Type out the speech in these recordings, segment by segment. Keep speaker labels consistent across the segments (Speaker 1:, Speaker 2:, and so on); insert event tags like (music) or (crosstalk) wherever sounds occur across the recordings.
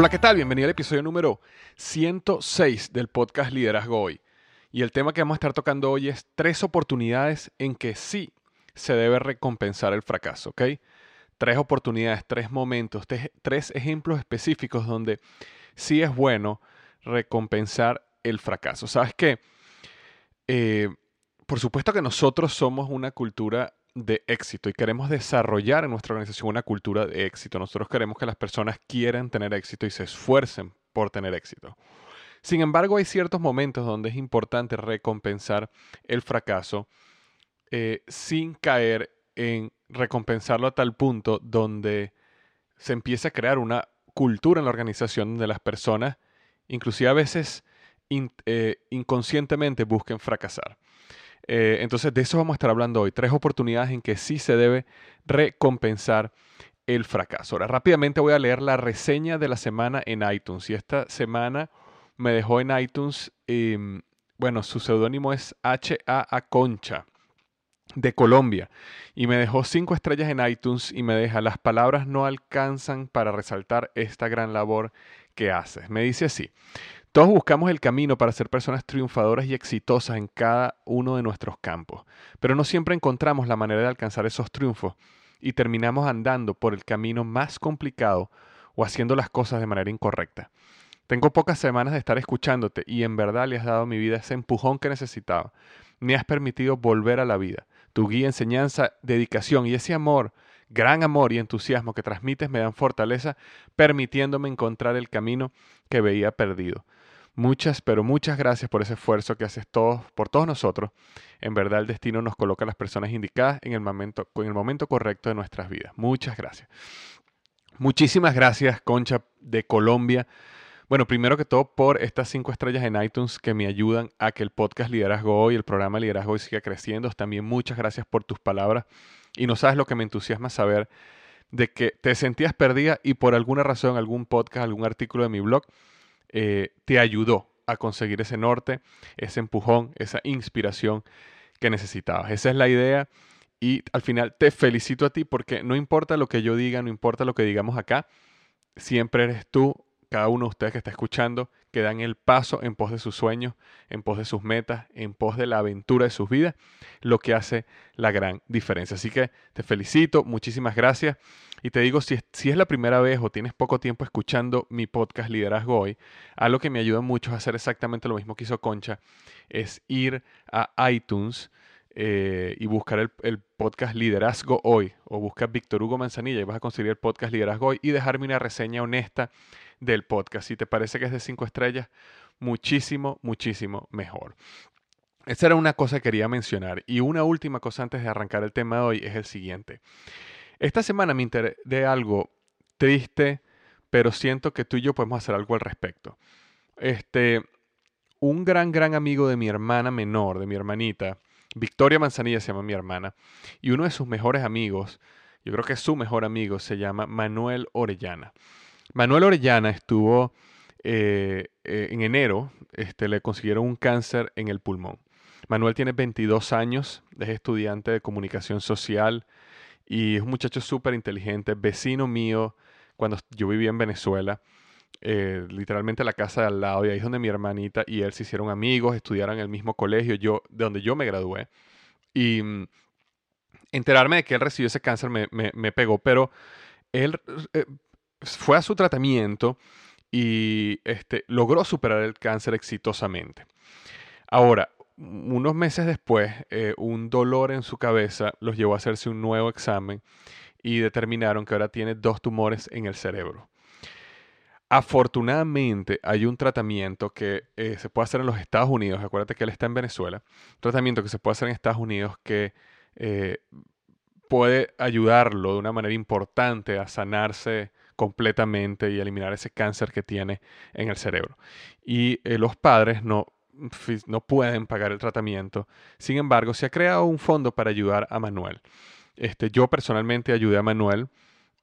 Speaker 1: Hola, ¿qué tal? Bienvenido al episodio número 106 del podcast Liderazgo Hoy. Y el tema que vamos a estar tocando hoy es tres oportunidades en que sí se debe recompensar el fracaso, ¿ok? Tres oportunidades, tres momentos, tres, ejemplos específicos donde sí es bueno recompensar el fracaso. ¿Sabes qué? Eh, por supuesto que nosotros somos una cultura de éxito y queremos desarrollar en nuestra organización una cultura de éxito. Nosotros queremos que las personas quieran tener éxito y se esfuercen por tener éxito. Sin embargo, hay ciertos momentos donde es importante recompensar el fracaso eh, sin caer en recompensarlo a tal punto donde se empieza a crear una cultura en la organización donde las personas, inclusive a veces eh, inconscientemente, busquen fracasar. Eh, entonces, de eso vamos a estar hablando hoy. Tres oportunidades en que sí se debe recompensar el fracaso. Ahora, rápidamente voy a leer la reseña de la semana en iTunes. Y esta semana me dejó en iTunes, em, bueno, su seudónimo es H.A. Concha de Colombia y me dejó cinco estrellas en iTunes y me deja las palabras no alcanzan para resaltar esta gran labor que haces. Me dice así, todos buscamos el camino para ser personas triunfadoras y exitosas en cada uno de nuestros campos, pero no siempre encontramos la manera de alcanzar esos triunfos y terminamos andando por el camino más complicado o haciendo las cosas de manera incorrecta. Tengo pocas semanas de estar escuchándote y en verdad le has dado a mi vida ese empujón que necesitaba. Me has permitido volver a la vida. Tu guía, enseñanza, dedicación y ese amor gran amor y entusiasmo que transmites me dan fortaleza, permitiéndome encontrar el camino que veía perdido. Muchas, pero muchas gracias por ese esfuerzo que haces todos, por todos nosotros. En verdad el destino nos coloca a las personas indicadas en el momento, en el momento correcto de nuestras vidas. Muchas gracias. Muchísimas gracias, Concha de Colombia. Bueno, primero que todo por estas cinco estrellas en iTunes que me ayudan a que el podcast Liderazgo Hoy, el programa Liderazgo Hoy siga creciendo. También muchas gracias por tus palabras. Y no sabes lo que me entusiasma saber de que te sentías perdida y por alguna razón, algún podcast, algún artículo de mi blog, eh, te ayudó a conseguir ese norte, ese empujón, esa inspiración que necesitabas. Esa es la idea y al final te felicito a ti porque no importa lo que yo diga, no importa lo que digamos acá, siempre eres tú cada uno de ustedes que está escuchando, que dan el paso en pos de sus sueños, en pos de sus metas, en pos de la aventura de sus vidas, lo que hace la gran diferencia. Así que te felicito, muchísimas gracias. Y te digo, si es, si es la primera vez o tienes poco tiempo escuchando mi podcast Liderazgo Hoy, algo que me ayuda mucho a hacer exactamente lo mismo que hizo Concha, es ir a iTunes eh, y buscar el, el, podcast Liderazgo Hoy o busca Víctor Hugo Manzanilla y vas a conseguir el podcast Liderazgo Hoy y dejarme una reseña honesta del podcast. Si te parece que es de cinco estrellas, muchísimo, muchísimo mejor. Esa era una cosa que quería mencionar. Y una última cosa antes de arrancar el tema de hoy es el siguiente. Esta semana me enteré de algo triste, pero siento que tú y yo podemos hacer algo al respecto. Este, un gran, gran amigo de mi hermana menor, de mi hermanita, Victoria Manzanilla se llama mi hermana, y uno de sus mejores amigos, yo creo que es su mejor amigo, se llama Manuel Orellana. Manuel Orellana estuvo eh, eh, en enero, este, le consiguieron un cáncer en el pulmón. Manuel tiene 22 años, es estudiante de comunicación social y es un muchacho súper inteligente, vecino mío cuando yo vivía en Venezuela. Eh, literalmente la casa de al lado, y ahí es donde mi hermanita y él se hicieron amigos, estudiaron en el mismo colegio, yo, de donde yo me gradué. Y mm, enterarme de que él recibió ese cáncer me, me, pegó, pero él eh, fue a su tratamiento y este, logró superar el cáncer exitosamente. Ahora, unos meses después, eh, un dolor en su cabeza los llevó a hacerse un nuevo examen y determinaron que ahora tiene dos tumores en el cerebro. Afortunadamente hay un tratamiento que eh, se puede hacer en los Estados Unidos, acuérdate que él está en Venezuela, tratamiento que se puede hacer en Estados Unidos que eh, puede ayudarlo de una manera importante a sanarse completamente y eliminar ese cáncer que tiene en el cerebro. Y eh, los padres no, no pueden pagar el tratamiento, sin embargo se ha creado un fondo para ayudar a Manuel. Este, yo personalmente ayudé a Manuel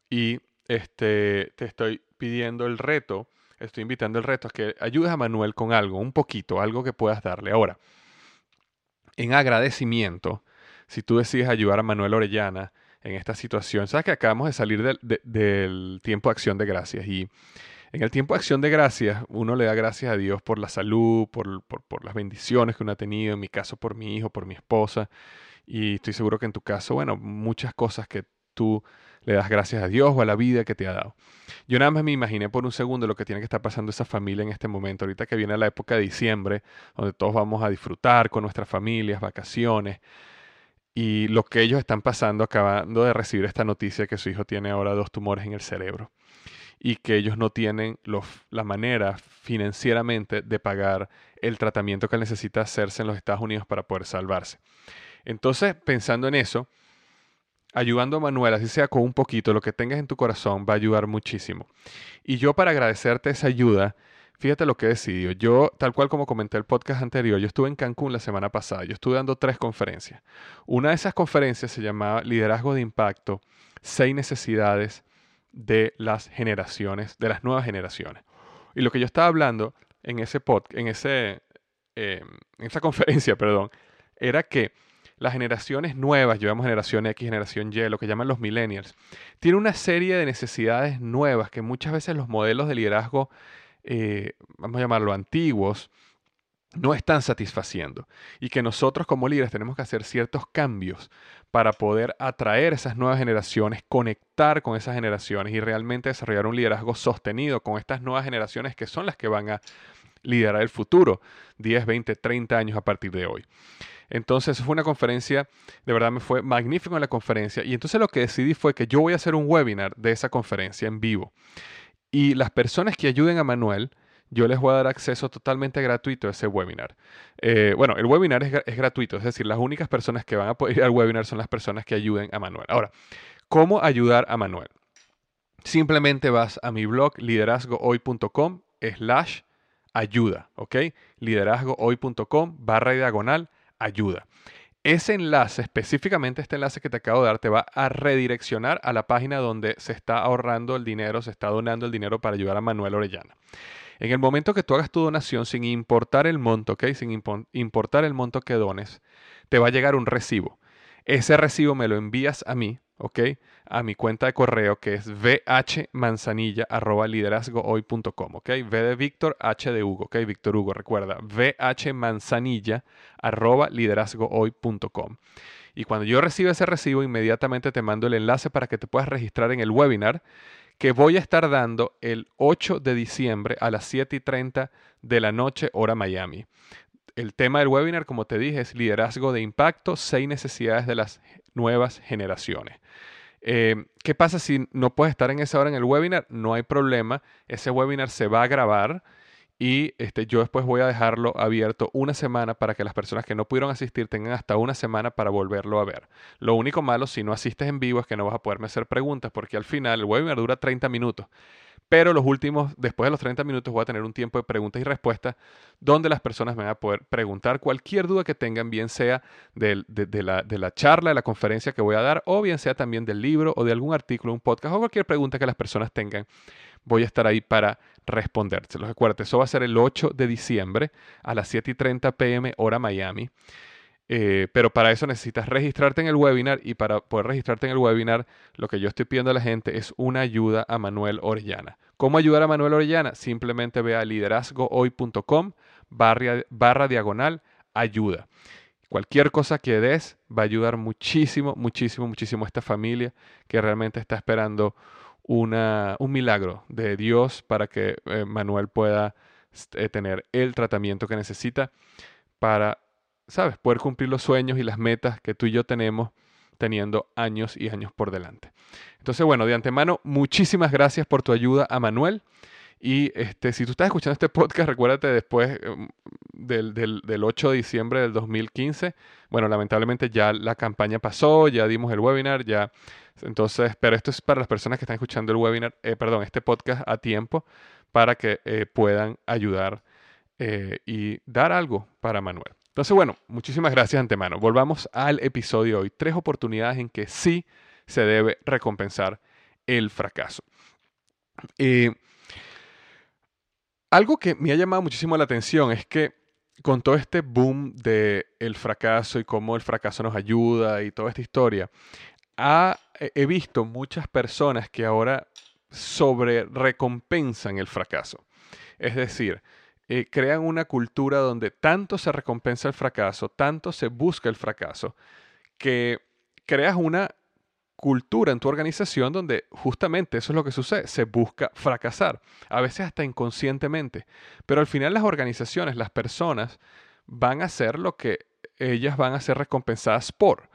Speaker 1: y este, te estoy pidiendo el reto, estoy invitando el reto a que ayudes a Manuel con algo, un poquito, algo que puedas darle. Ahora, en agradecimiento, si tú decides ayudar a Manuel Orellana en esta situación, sabes que acabamos de salir del, tiempo de acción de gracias y en el tiempo de acción de gracias uno le da gracias a Dios por la salud, por, por las bendiciones que uno ha tenido, en mi caso por mi hijo, por mi esposa y estoy seguro que en tu caso, bueno, muchas cosas que tú le das gracias a Dios o a la vida que te ha dado. Yo nada más me imaginé por un segundo lo que tiene que estar pasando esa familia en este momento, ahorita que viene la época de diciembre, donde todos vamos a disfrutar con nuestras familias, vacaciones, y lo que ellos están pasando acabando de recibir esta noticia que su hijo tiene ahora dos tumores en el cerebro y que ellos no tienen la manera financieramente de pagar el tratamiento que necesita hacerse en los Estados Unidos para poder salvarse. Entonces, pensando en eso, ayudando a Manuel, así sea con un poquito, lo que tengas en tu corazón va a ayudar muchísimo. Y yo para agradecerte esa ayuda, fíjate lo que he decidido. Yo, tal cual como comenté el podcast anterior, yo estuve en Cancún la semana pasada, yo estuve dando tres conferencias. Una de esas conferencias se llamaba Liderazgo de Impacto, seis necesidades de las generaciones, de las nuevas generaciones. Y lo que yo estaba hablando en ese podcast, en, ese, eh, en esa (laughs) conferencia, perdón, era que las generaciones nuevas, llevamos generación X, generación Y, lo que llaman los millennials, tienen una serie de necesidades nuevas que muchas veces los modelos de liderazgo, eh, vamos a llamarlo antiguos, no están satisfaciendo y que nosotros como líderes tenemos que hacer ciertos cambios para poder atraer esas nuevas generaciones, conectar con esas generaciones y realmente desarrollar un liderazgo sostenido con estas nuevas generaciones que son las que van a liderar el futuro 10, 20, 30 años a partir de hoy. Entonces fue una conferencia, de verdad me fue magnífico en la conferencia y entonces lo que decidí fue que yo voy a hacer un webinar de esa conferencia en vivo. Y las personas que ayuden a Manuel, yo les voy a dar acceso totalmente gratuito a ese webinar. Eh, bueno, el webinar es, es, gratuito, es decir, las únicas personas que van a poder ir al webinar son las personas que ayuden a Manuel. Ahora, ¿cómo ayudar a Manuel? Simplemente vas a mi blog liderazgohoy.com slash ayuda, ¿ok? Liderazgohoy.com barra diagonal ayuda. Ese enlace, específicamente este enlace que te acabo de dar, te va a redireccionar a la página donde se está ahorrando el dinero, se está donando el dinero para ayudar a Manuel Orellana. En el momento que tú hagas tu donación, sin importar el monto, ¿ok? Sin importar el monto que dones, te va a llegar un recibo. Ese recibo me lo envías a mí, ¿ok? A mi cuenta de correo que es vhmanzanilla.liderazgohoy.com, ¿ok? V de Víctor, H de Hugo, ¿ok? Víctor Hugo, recuerda, vhmanzanilla.liderazgohoy.com. Y cuando yo reciba ese recibo, inmediatamente te mando el enlace para que te puedas registrar en el webinar que voy a estar dando el 8 de diciembre a las 7 y 30 de la noche, hora Miami. El tema del webinar, como te dije, es liderazgo de impacto, seis necesidades de las nuevas generaciones. Eh, ¿Qué pasa si no puedes estar en esa hora en el webinar? No hay problema. Ese webinar se va a grabar y este, yo después voy a dejarlo abierto una semana para que las personas que no pudieron asistir tengan hasta una semana para volverlo a ver. Lo único malo si no asistes en vivo es que no vas a poderme hacer preguntas porque al final el webinar dura 30 minutos. Pero los últimos, después de los 30 minutos, voy a tener un tiempo de preguntas y respuestas donde las personas me van a poder preguntar cualquier duda que tengan, bien sea de, la, de, la, charla, de la conferencia que voy a dar, o bien sea también del libro o de algún artículo, un podcast o cualquier pregunta que las personas tengan. Voy a estar ahí para respondérselos. Recuerden, eso va a ser el 8 de diciembre a las 7 y 30 pm hora Miami. Eh, pero para eso necesitas registrarte en el webinar y para poder registrarte en el webinar, lo que yo estoy pidiendo a la gente es una ayuda a Manuel Orellana. ¿Cómo ayudar a Manuel Orellana? Simplemente ve a liderazgohoy.com barra, barra diagonal ayuda. Cualquier cosa que des va a ayudar muchísimo, muchísimo, muchísimo a esta familia que realmente está esperando una, un milagro de Dios para que eh, Manuel pueda eh, tener el tratamiento que necesita para ¿sabes? Poder cumplir los sueños y las metas que tú y yo tenemos teniendo años y años por delante. Entonces, bueno, de antemano, muchísimas gracias por tu ayuda a Manuel. Y este, si tú estás escuchando este podcast, recuérdate después em, del, del, 8 de diciembre del 2015. Bueno, lamentablemente ya la campaña pasó, ya dimos el webinar, ya. Entonces, pero esto es para las personas que están escuchando el webinar, eh, perdón, este podcast a tiempo para que eh, puedan ayudar eh, y dar algo para Manuel. Entonces, bueno, muchísimas gracias antemano. Volvamos al episodio hoy. Tres oportunidades en que sí se debe recompensar el fracaso. Eh, algo que me ha llamado muchísimo la atención es que con todo este boom del el fracaso y cómo el fracaso nos ayuda y toda esta historia, he visto muchas personas que ahora sobre recompensan el fracaso. Es decir, eh, crean una cultura donde tanto se recompensa el fracaso, tanto se busca el fracaso, que creas una cultura en tu organización donde justamente eso es lo que sucede, se busca fracasar, a veces hasta inconscientemente, pero al final las organizaciones, las personas van a hacer lo que ellas van a ser recompensadas por.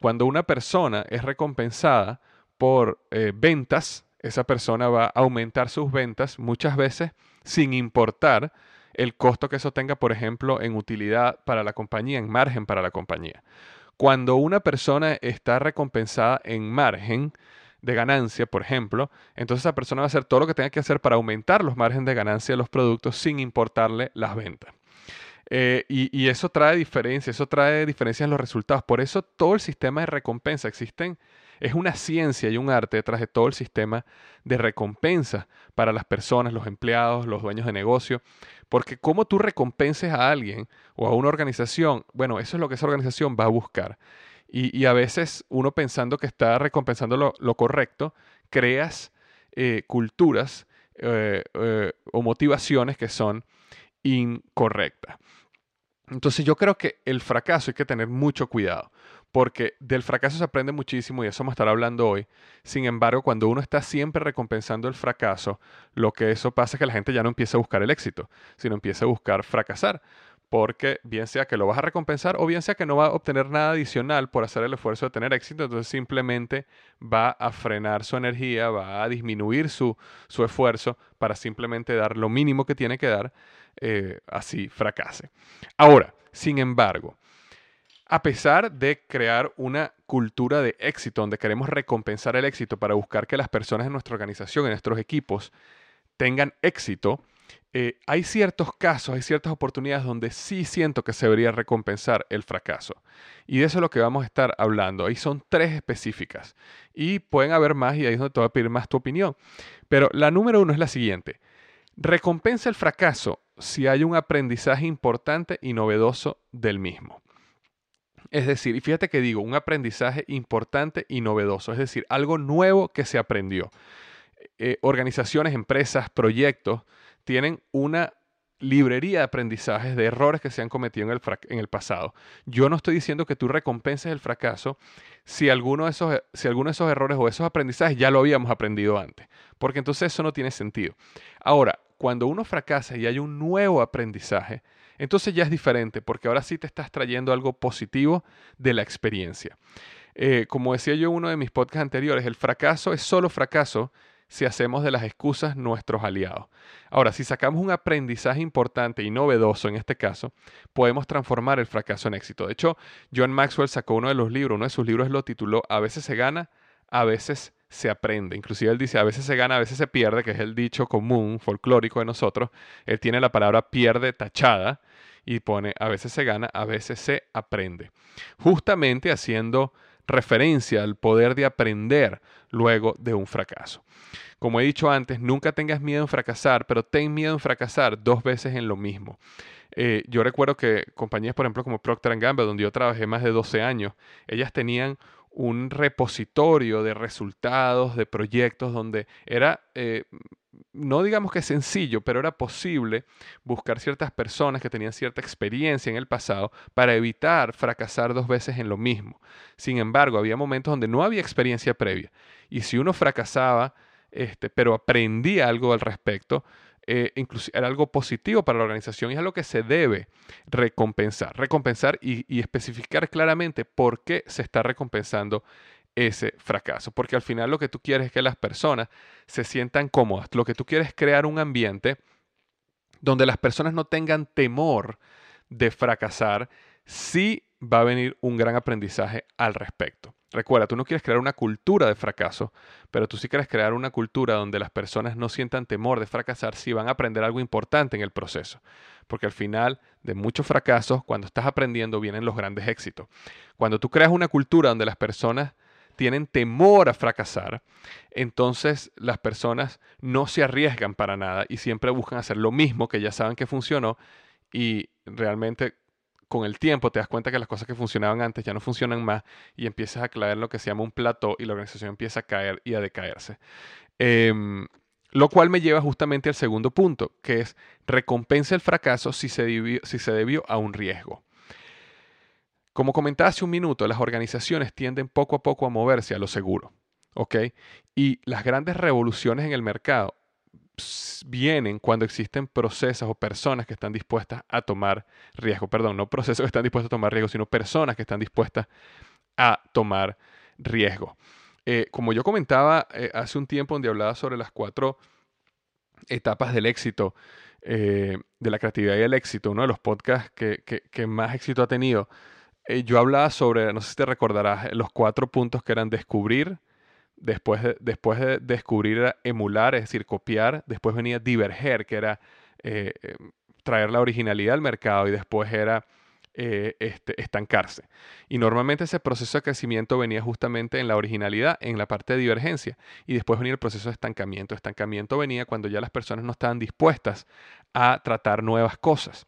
Speaker 1: Cuando una persona es recompensada por eh, ventas, esa persona va a aumentar sus ventas muchas veces sin importar el costo que eso tenga, por ejemplo, en utilidad para la compañía, en margen para la compañía. Cuando una persona está recompensada en margen de ganancia, por ejemplo, entonces esa persona va a hacer todo lo que tenga que hacer para aumentar los márgenes de ganancia de los productos sin importarle las ventas. Eh, y, y, eso trae diferencias, eso trae diferencias en los resultados. Por eso todo el sistema de recompensa existen es una ciencia y un arte detrás de todo el sistema de recompensa para las personas, los empleados, los dueños de negocio. Porque cómo tú recompenses a alguien o a una organización, bueno, eso es lo que esa organización va a buscar. Y, a veces uno pensando que está recompensando lo, correcto, creas eh, culturas eh, eh, o motivaciones que son incorrectas. Entonces yo creo que el fracaso hay que tener mucho cuidado, porque del fracaso se aprende muchísimo y eso vamos a estar hablando hoy. Sin embargo, cuando uno está siempre recompensando el fracaso, lo que eso pasa es que la gente ya no empieza a buscar el éxito, sino empieza a buscar fracasar, porque bien sea que lo vas a recompensar o bien sea que no va a obtener nada adicional por hacer el esfuerzo de tener éxito, entonces simplemente va a frenar su energía, va a disminuir su, su esfuerzo para simplemente dar lo mínimo que tiene que dar, eh, así fracase. Ahora, sin embargo, a pesar de crear una cultura de éxito donde queremos recompensar el éxito para buscar que las personas en nuestra organización, en nuestros equipos, tengan éxito, eh, hay ciertos casos, hay ciertas oportunidades donde sí siento que se debería recompensar el fracaso. Y de eso es lo que vamos a estar hablando. Ahí son tres específicas. Y pueden haber más y ahí es donde te voy a pedir más tu opinión. Pero la número uno es la siguiente. Recompensa el fracaso si hay un aprendizaje importante y novedoso del mismo. Es decir, y fíjate que digo, un aprendizaje importante y novedoso, es decir, algo nuevo que se aprendió. Eh, organizaciones, empresas, proyectos tienen una librería de aprendizajes de errores que se han cometido en el, en el, pasado. Yo no estoy diciendo que tú recompenses el fracaso si de esos, si alguno de esos errores o esos aprendizajes ya lo habíamos aprendido antes, porque entonces eso no tiene sentido. Ahora, cuando uno fracasa y hay un nuevo aprendizaje, entonces ya es diferente, porque ahora sí te estás trayendo algo positivo de la experiencia. Eh, como decía yo en uno de mis podcasts anteriores, el fracaso es solo fracaso si hacemos de las excusas nuestros aliados. Ahora, si sacamos un aprendizaje importante y novedoso en este caso, podemos transformar el fracaso en éxito. De hecho, John Maxwell sacó uno de los libros, uno de sus libros lo tituló A veces se gana, a veces se aprende. Inclusive él dice, a veces se gana, a veces se pierde, que es el dicho común, folclórico de nosotros. Él tiene la palabra pierde tachada y pone, a veces se gana, a veces se aprende. Justamente haciendo referencia al poder de aprender luego de un fracaso. Como he dicho antes, nunca tengas miedo en fracasar, pero ten miedo en fracasar dos veces en lo mismo. Eh, yo recuerdo que compañías, por ejemplo, como Procter Gamble, donde yo trabajé más de 12 años, ellas tenían un repositorio de resultados, de proyectos, donde era, eh, no digamos que sencillo, pero era posible buscar ciertas personas que tenían cierta experiencia en el pasado para evitar fracasar dos veces en lo mismo. Sin embargo, había momentos donde no había experiencia previa. Y si uno fracasaba, este, pero aprendía algo al respecto, eh, era algo positivo para la organización y es algo que se debe recompensar. Recompensar y, y especificar claramente por qué se está recompensando ese fracaso. Porque al final lo que tú quieres es que las personas se sientan cómodas. Lo que tú quieres es crear un ambiente donde las personas no tengan temor de fracasar si va a venir un gran aprendizaje al respecto. Recuerda, tú no quieres crear una cultura de fracaso, pero tú sí quieres crear una cultura donde las personas no sientan temor de fracasar si van a aprender algo importante en el proceso. Porque al final de muchos fracasos, cuando estás aprendiendo, vienen los grandes éxitos. Cuando tú creas una cultura donde las personas tienen temor a fracasar, entonces las personas no se arriesgan para nada y siempre buscan hacer lo mismo que ya saben que funcionó y realmente con el tiempo te das cuenta que las cosas que funcionaban antes ya no funcionan más y empiezas a en lo que se llama un plató y la organización empieza a caer y a decaerse. Em, lo cual me lleva justamente al segundo punto, que es recompensa el fracaso si se, si se debió a un riesgo. Como comentaba hace un minuto, las organizaciones tienden poco a poco a moverse a lo seguro. Y las grandes revoluciones en el mercado vienen cuando existen procesos o personas que están dispuestas a tomar riesgo. Perdón, no procesos que están dispuestos a tomar riesgo, sino personas que están dispuestas a tomar riesgo. Eh, como yo comentaba eh, hace un tiempo donde hablaba sobre las cuatro etapas del éxito, eh, de la creatividad y el éxito, uno de los podcasts que más éxito ha tenido, yo hablaba sobre, no sé si te recordarás, los cuatro puntos que eran descubrir, Después de, después de descubrir emular, es decir, copiar. Después venía diverger, que era eh, eh, traer la originalidad al mercado. Y después era eh, este, estancarse. Y normalmente ese proceso de crecimiento venía justamente en la originalidad, en la parte de divergencia, y después venía el proceso de estancamiento. Estancamiento venía cuando ya las personas no estaban dispuestas a tratar nuevas cosas.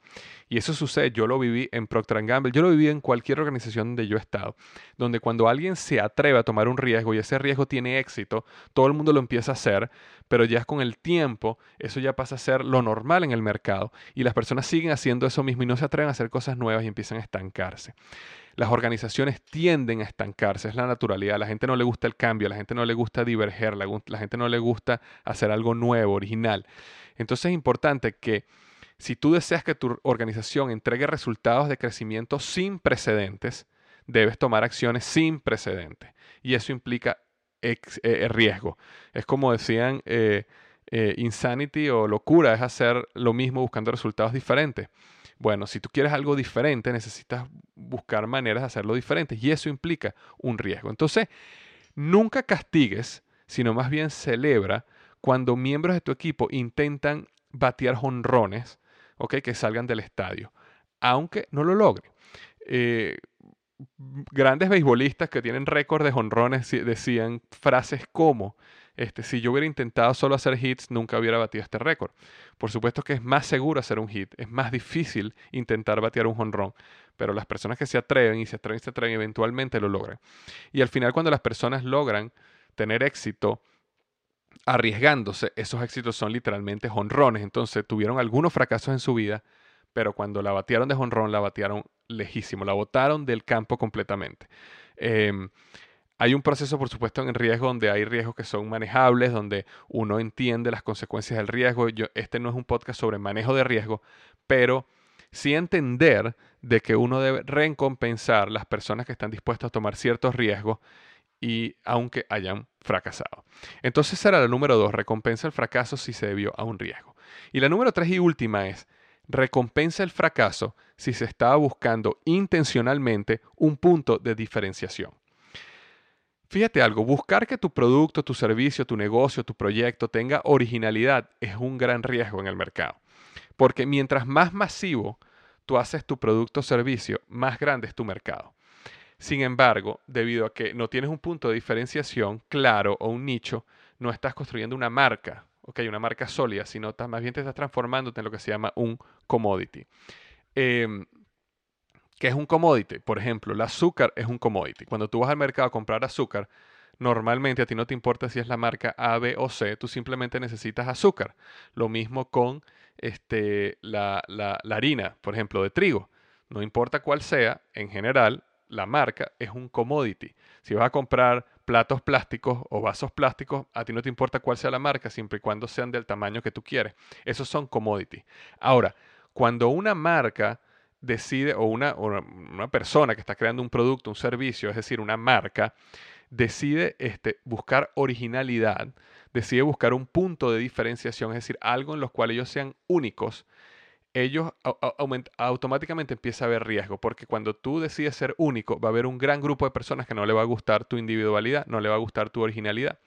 Speaker 1: Y eso sucede, yo lo viví en Procter Gamble, yo lo viví en cualquier organización donde yo he estado, donde cuando alguien se atreve a tomar un riesgo y ese riesgo tiene éxito, todo el mundo lo empieza a hacer, pero ya con el tiempo eso ya pasa a ser lo normal en el mercado y las personas siguen haciendo eso mismo y no se atreven a hacer cosas nuevas y empiezan a estancarse. Las organizaciones tienden a estancarse, es la naturalidad. A la gente no le gusta el cambio, a la gente no le gusta diverger, la, la gente no le gusta hacer algo nuevo, original. Entonces es importante que si tú deseas que tu organización entregue resultados de crecimiento sin precedentes, debes tomar acciones sin precedentes. Y eso implica eh, eh, riesgo. Es como decían, eh, insanity o locura es hacer lo mismo buscando resultados diferentes. Bueno, si tú quieres algo diferente, necesitas buscar maneras de hacerlo diferente y eso implica un riesgo. Entonces, nunca castigues, sino más bien celebra cuando miembros de tu equipo intentan batear jonrones que salgan del estadio, aunque no lo logren. Eh, grandes beisbolistas que tienen récord de jonrones decían frases como, este, si yo hubiera intentado solo hacer hits, nunca hubiera batido este récord. Por supuesto que es más seguro hacer un hit, es más difícil intentar batear un jonrón, pero las personas que se atreven y se atreven y se atreven eventualmente lo logran. Y al final cuando las personas logran tener éxito, arriesgándose, esos éxitos son literalmente jonrones. Entonces tuvieron algunos fracasos en su vida, pero cuando la batearon de jonrón, la batearon lejísimo, la botaron del campo completamente. Em, hay un proceso, por supuesto, en riesgo donde hay riesgos que son manejables, donde uno entiende las consecuencias del riesgo. Yo, este no es un podcast sobre manejo de riesgo, pero sí entender de que uno debe recompensar las personas que están dispuestas a tomar ciertos riesgos y aunque hayan fracasado. Entonces será la número dos, recompensa el fracaso si se debió a un riesgo. Y la número tres y última es, recompensa el fracaso si se estaba buscando intencionalmente un punto de diferenciación. Fíjate algo, buscar que tu producto, tu servicio, tu negocio, tu proyecto tenga originalidad es un gran riesgo en el mercado. Porque mientras más masivo tú haces tu producto o servicio, más grande es tu mercado. Sin embargo, debido a que no tienes un punto de diferenciación claro o un nicho, no estás construyendo una marca, ok, una marca sólida, sino más bien te estás transformándote en lo que se llama un commodity. Em, ¿Qué es un commodity? Por ejemplo, el azúcar es un commodity. Cuando tú vas al mercado a comprar azúcar, normalmente a ti no te importa si es la marca A, B o C, tú simplemente necesitas azúcar. Lo mismo con este, la, la harina, por ejemplo, de trigo. No importa cuál sea, en general, la marca es un commodity. Si vas a comprar platos plásticos o vasos plásticos, a ti no te importa cuál sea la marca, siempre y cuando sean del tamaño que tú quieres. Esos son commodity. Ahora, cuando una marca decide, o una, una, persona que está creando un producto, un servicio, es decir, una marca, decide este, buscar originalidad, decide buscar un punto de diferenciación, es decir, algo en los cual ellos sean únicos, ellos automáticamente empieza a haber riesgo, porque cuando tú decides ser único, va a haber un gran grupo de personas que no le va a gustar tu individualidad, no le va a gustar tu originalidad.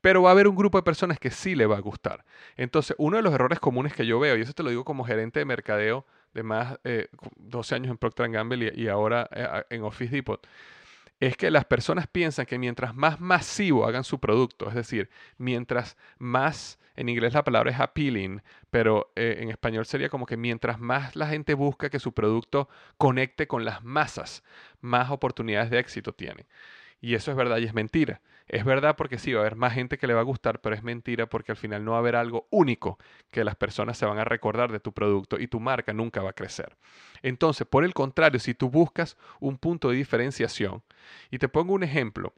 Speaker 1: Pero va a haber un grupo de personas que sí le va a gustar. Entonces, uno de los errores comunes que yo veo, y eso te lo digo como gerente de mercadeo de más de 12 años en Procter Gamble y, y ahora eh, en Office Depot, es que las personas piensan que mientras más masivo hagan su producto, es decir, mientras más, en inglés la palabra es appealing, pero eh, en español sería como que mientras más la gente busca que su producto conecte con las masas, más oportunidades de éxito tiene. Y eso es verdad y es mentira. Es verdad porque sí, va a haber más gente que le va a gustar, pero es mentira porque al final no va a haber algo único que las personas se van a recordar de tu producto y tu marca nunca va a crecer. Entonces, por el contrario, si tú buscas un punto de diferenciación, y te pongo un ejemplo,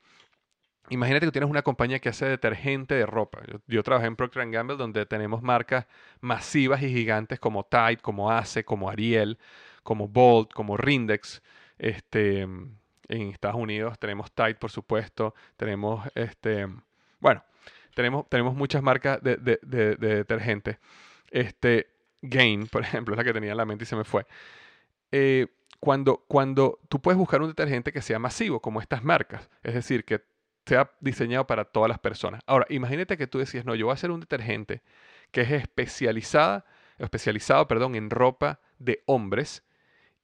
Speaker 1: Imagínate que tienes una compañía que hace detergente de ropa. Yo, trabajé en Procter Gamble donde tenemos marcas masivas y gigantes como Tide, como Ace, como Ariel, como Bolt, como Rindex. Este, en Estados Unidos tenemos Tide, por supuesto, tenemos, este, bueno, tenemos, tenemos muchas marcas de, de, de, detergente. Este, Gain, por (laughs) ejemplo, es la que tenía en la mente y se me fue. Eh, cuando, cuando tú puedes buscar un detergente que sea masivo, como estas marcas, es decir, que sea diseñado para todas las personas. Ahora, imagínate que tú decías, no, yo voy a hacer un detergente que es especializada, especializado perdón, en ropa de hombres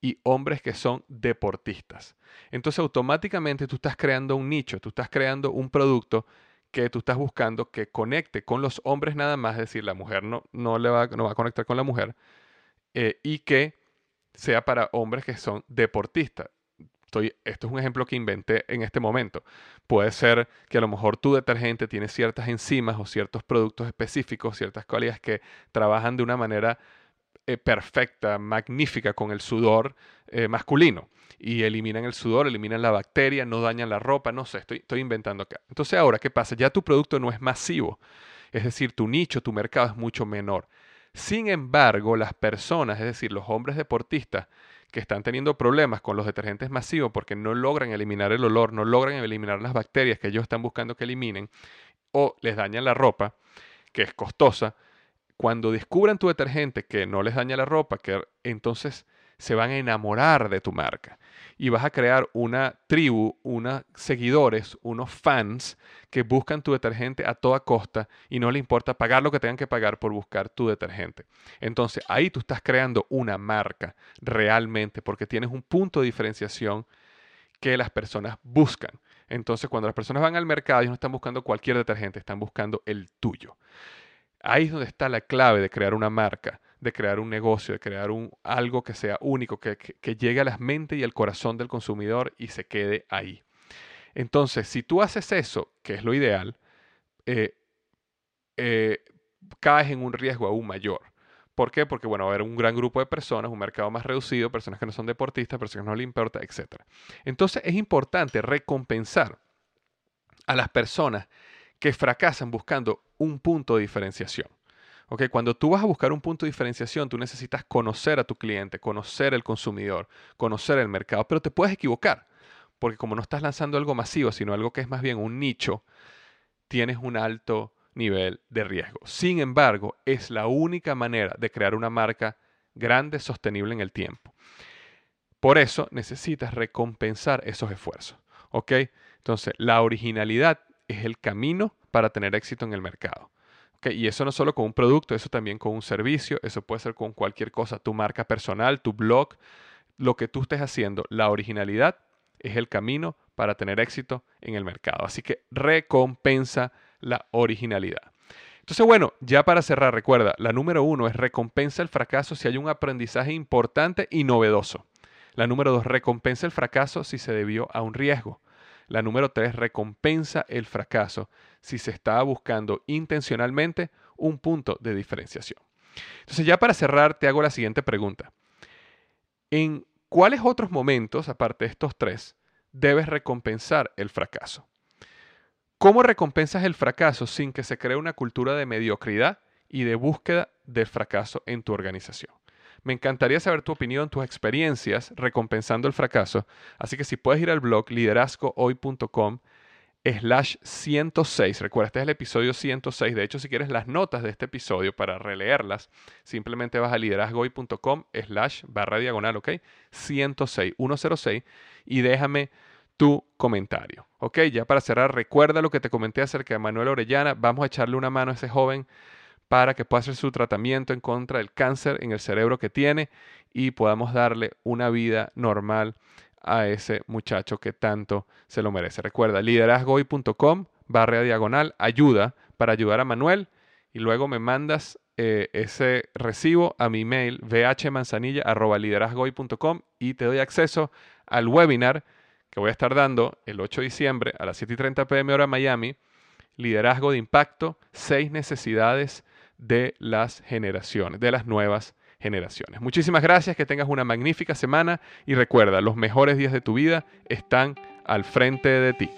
Speaker 1: y hombres que son deportistas. Entonces automáticamente tú estás creando un nicho, tú estás creando un producto que tú estás buscando que conecte con los hombres nada más, es decir, la mujer no, no, le va, no va a conectar con la mujer, eh, y que sea para hombres que son deportistas. Esto es un ejemplo que inventé en este momento. Puede ser que a lo mejor tu detergente tiene ciertas enzimas o ciertos productos específicos, ciertas cualidades que trabajan de una manera eh, perfecta, magnífica con el sudor eh, masculino. Y eliminan el sudor, eliminan la bacteria, no dañan la ropa, no sé, estoy, estoy inventando acá. Entonces ahora, ¿qué pasa? Ya tu producto no es masivo, es decir, tu nicho, tu mercado es mucho menor. Sin embargo, las personas, es decir, los hombres deportistas que están teniendo problemas con los detergentes masivos porque no logran eliminar el olor, no logran eliminar las bacterias que ellos están buscando que eliminen, o les dañan la ropa, que es costosa, cuando descubran tu detergente que no les daña la ropa, que entonces se van a enamorar de tu marca y vas a crear una tribu, unos seguidores, unos fans que buscan tu detergente a toda costa y no le importa pagar lo que tengan que pagar por buscar tu detergente. Entonces ahí tú estás creando una marca realmente porque tienes un punto de diferenciación que las personas buscan. Entonces cuando las personas van al mercado, ellos no están buscando cualquier detergente, están buscando el tuyo. Ahí es donde está la clave de crear una marca, de crear un negocio, de crear algo que sea único, que, llegue a las mentes y al corazón del consumidor y se quede ahí. Entonces, si tú haces eso, que es lo ideal, eh, eh, caes en un riesgo aún mayor. ¿Por qué? Porque bueno, va a haber un gran grupo de personas, un mercado más reducido, personas que no son deportistas, personas que no le importa, etc. Entonces es importante recompensar a las personas que fracasan buscando un punto de diferenciación. Okay, cuando tú vas a buscar un punto de diferenciación, tú necesitas conocer a tu cliente, conocer el consumidor, conocer el mercado, pero te puedes equivocar, porque como no estás lanzando algo masivo, sino algo que es más bien un nicho, tienes un alto nivel de riesgo. Sin embargo, es la única manera de crear una marca grande, sostenible en el tiempo. Por eso necesitas recompensar esos esfuerzos. ¿ok? Entonces, la originalidad es el camino para tener éxito en el mercado. Y eso no solo con un producto, eso también con un servicio, eso puede ser con cualquier cosa, tu marca personal, tu blog, lo que tú estés haciendo. La originalidad es el camino para tener éxito en el mercado. Así que recompensa la originalidad. Entonces, bueno, ya para cerrar, recuerda, la número uno es recompensa el fracaso si hay un aprendizaje importante y novedoso. La número dos, recompensa el fracaso si se debió a un riesgo. La número tres, recompensa el fracaso si se estaba buscando intencionalmente un punto de diferenciación. Entonces, ya para cerrar, te hago la siguiente pregunta. ¿En cuáles otros momentos, aparte de estos tres, debes recompensar el fracaso? ¿Cómo recompensas el fracaso sin que se cree una cultura de mediocridad y de búsqueda del fracaso en tu organización? Me encantaría saber tu opinión, tus experiencias recompensando el fracaso. Así que si puedes ir al blog liderazgohoy.com slash 106. Recuerda, este es el episodio 106. De hecho, si quieres las notas de este episodio para releerlas, simplemente vas a liderazgohoy.com slash barra diagonal, ¿ok? 106, 106 y déjame tu comentario. Ok, ya para cerrar, recuerda lo que te comenté acerca de Manuel Orellana. Vamos a echarle una mano a ese joven para que pueda hacer su tratamiento en contra del cáncer en el cerebro que tiene y podamos darle una vida normal a ese muchacho que tanto se lo merece. Recuerda, liderazgoy.com barra diagonal ayuda para ayudar a Manuel y luego me mandas eh, ese recibo a mi mail vhmanzanilla.liderazgoy.com y te doy acceso al webinar que voy a estar dando el 8 de diciembre a las 7 y 30 pm hora Miami, liderazgo de impacto, seis necesidades de las generaciones, de las nuevas generaciones. Muchísimas gracias, que tengas una magnífica semana y recuerda, los mejores días de tu vida están al frente de ti.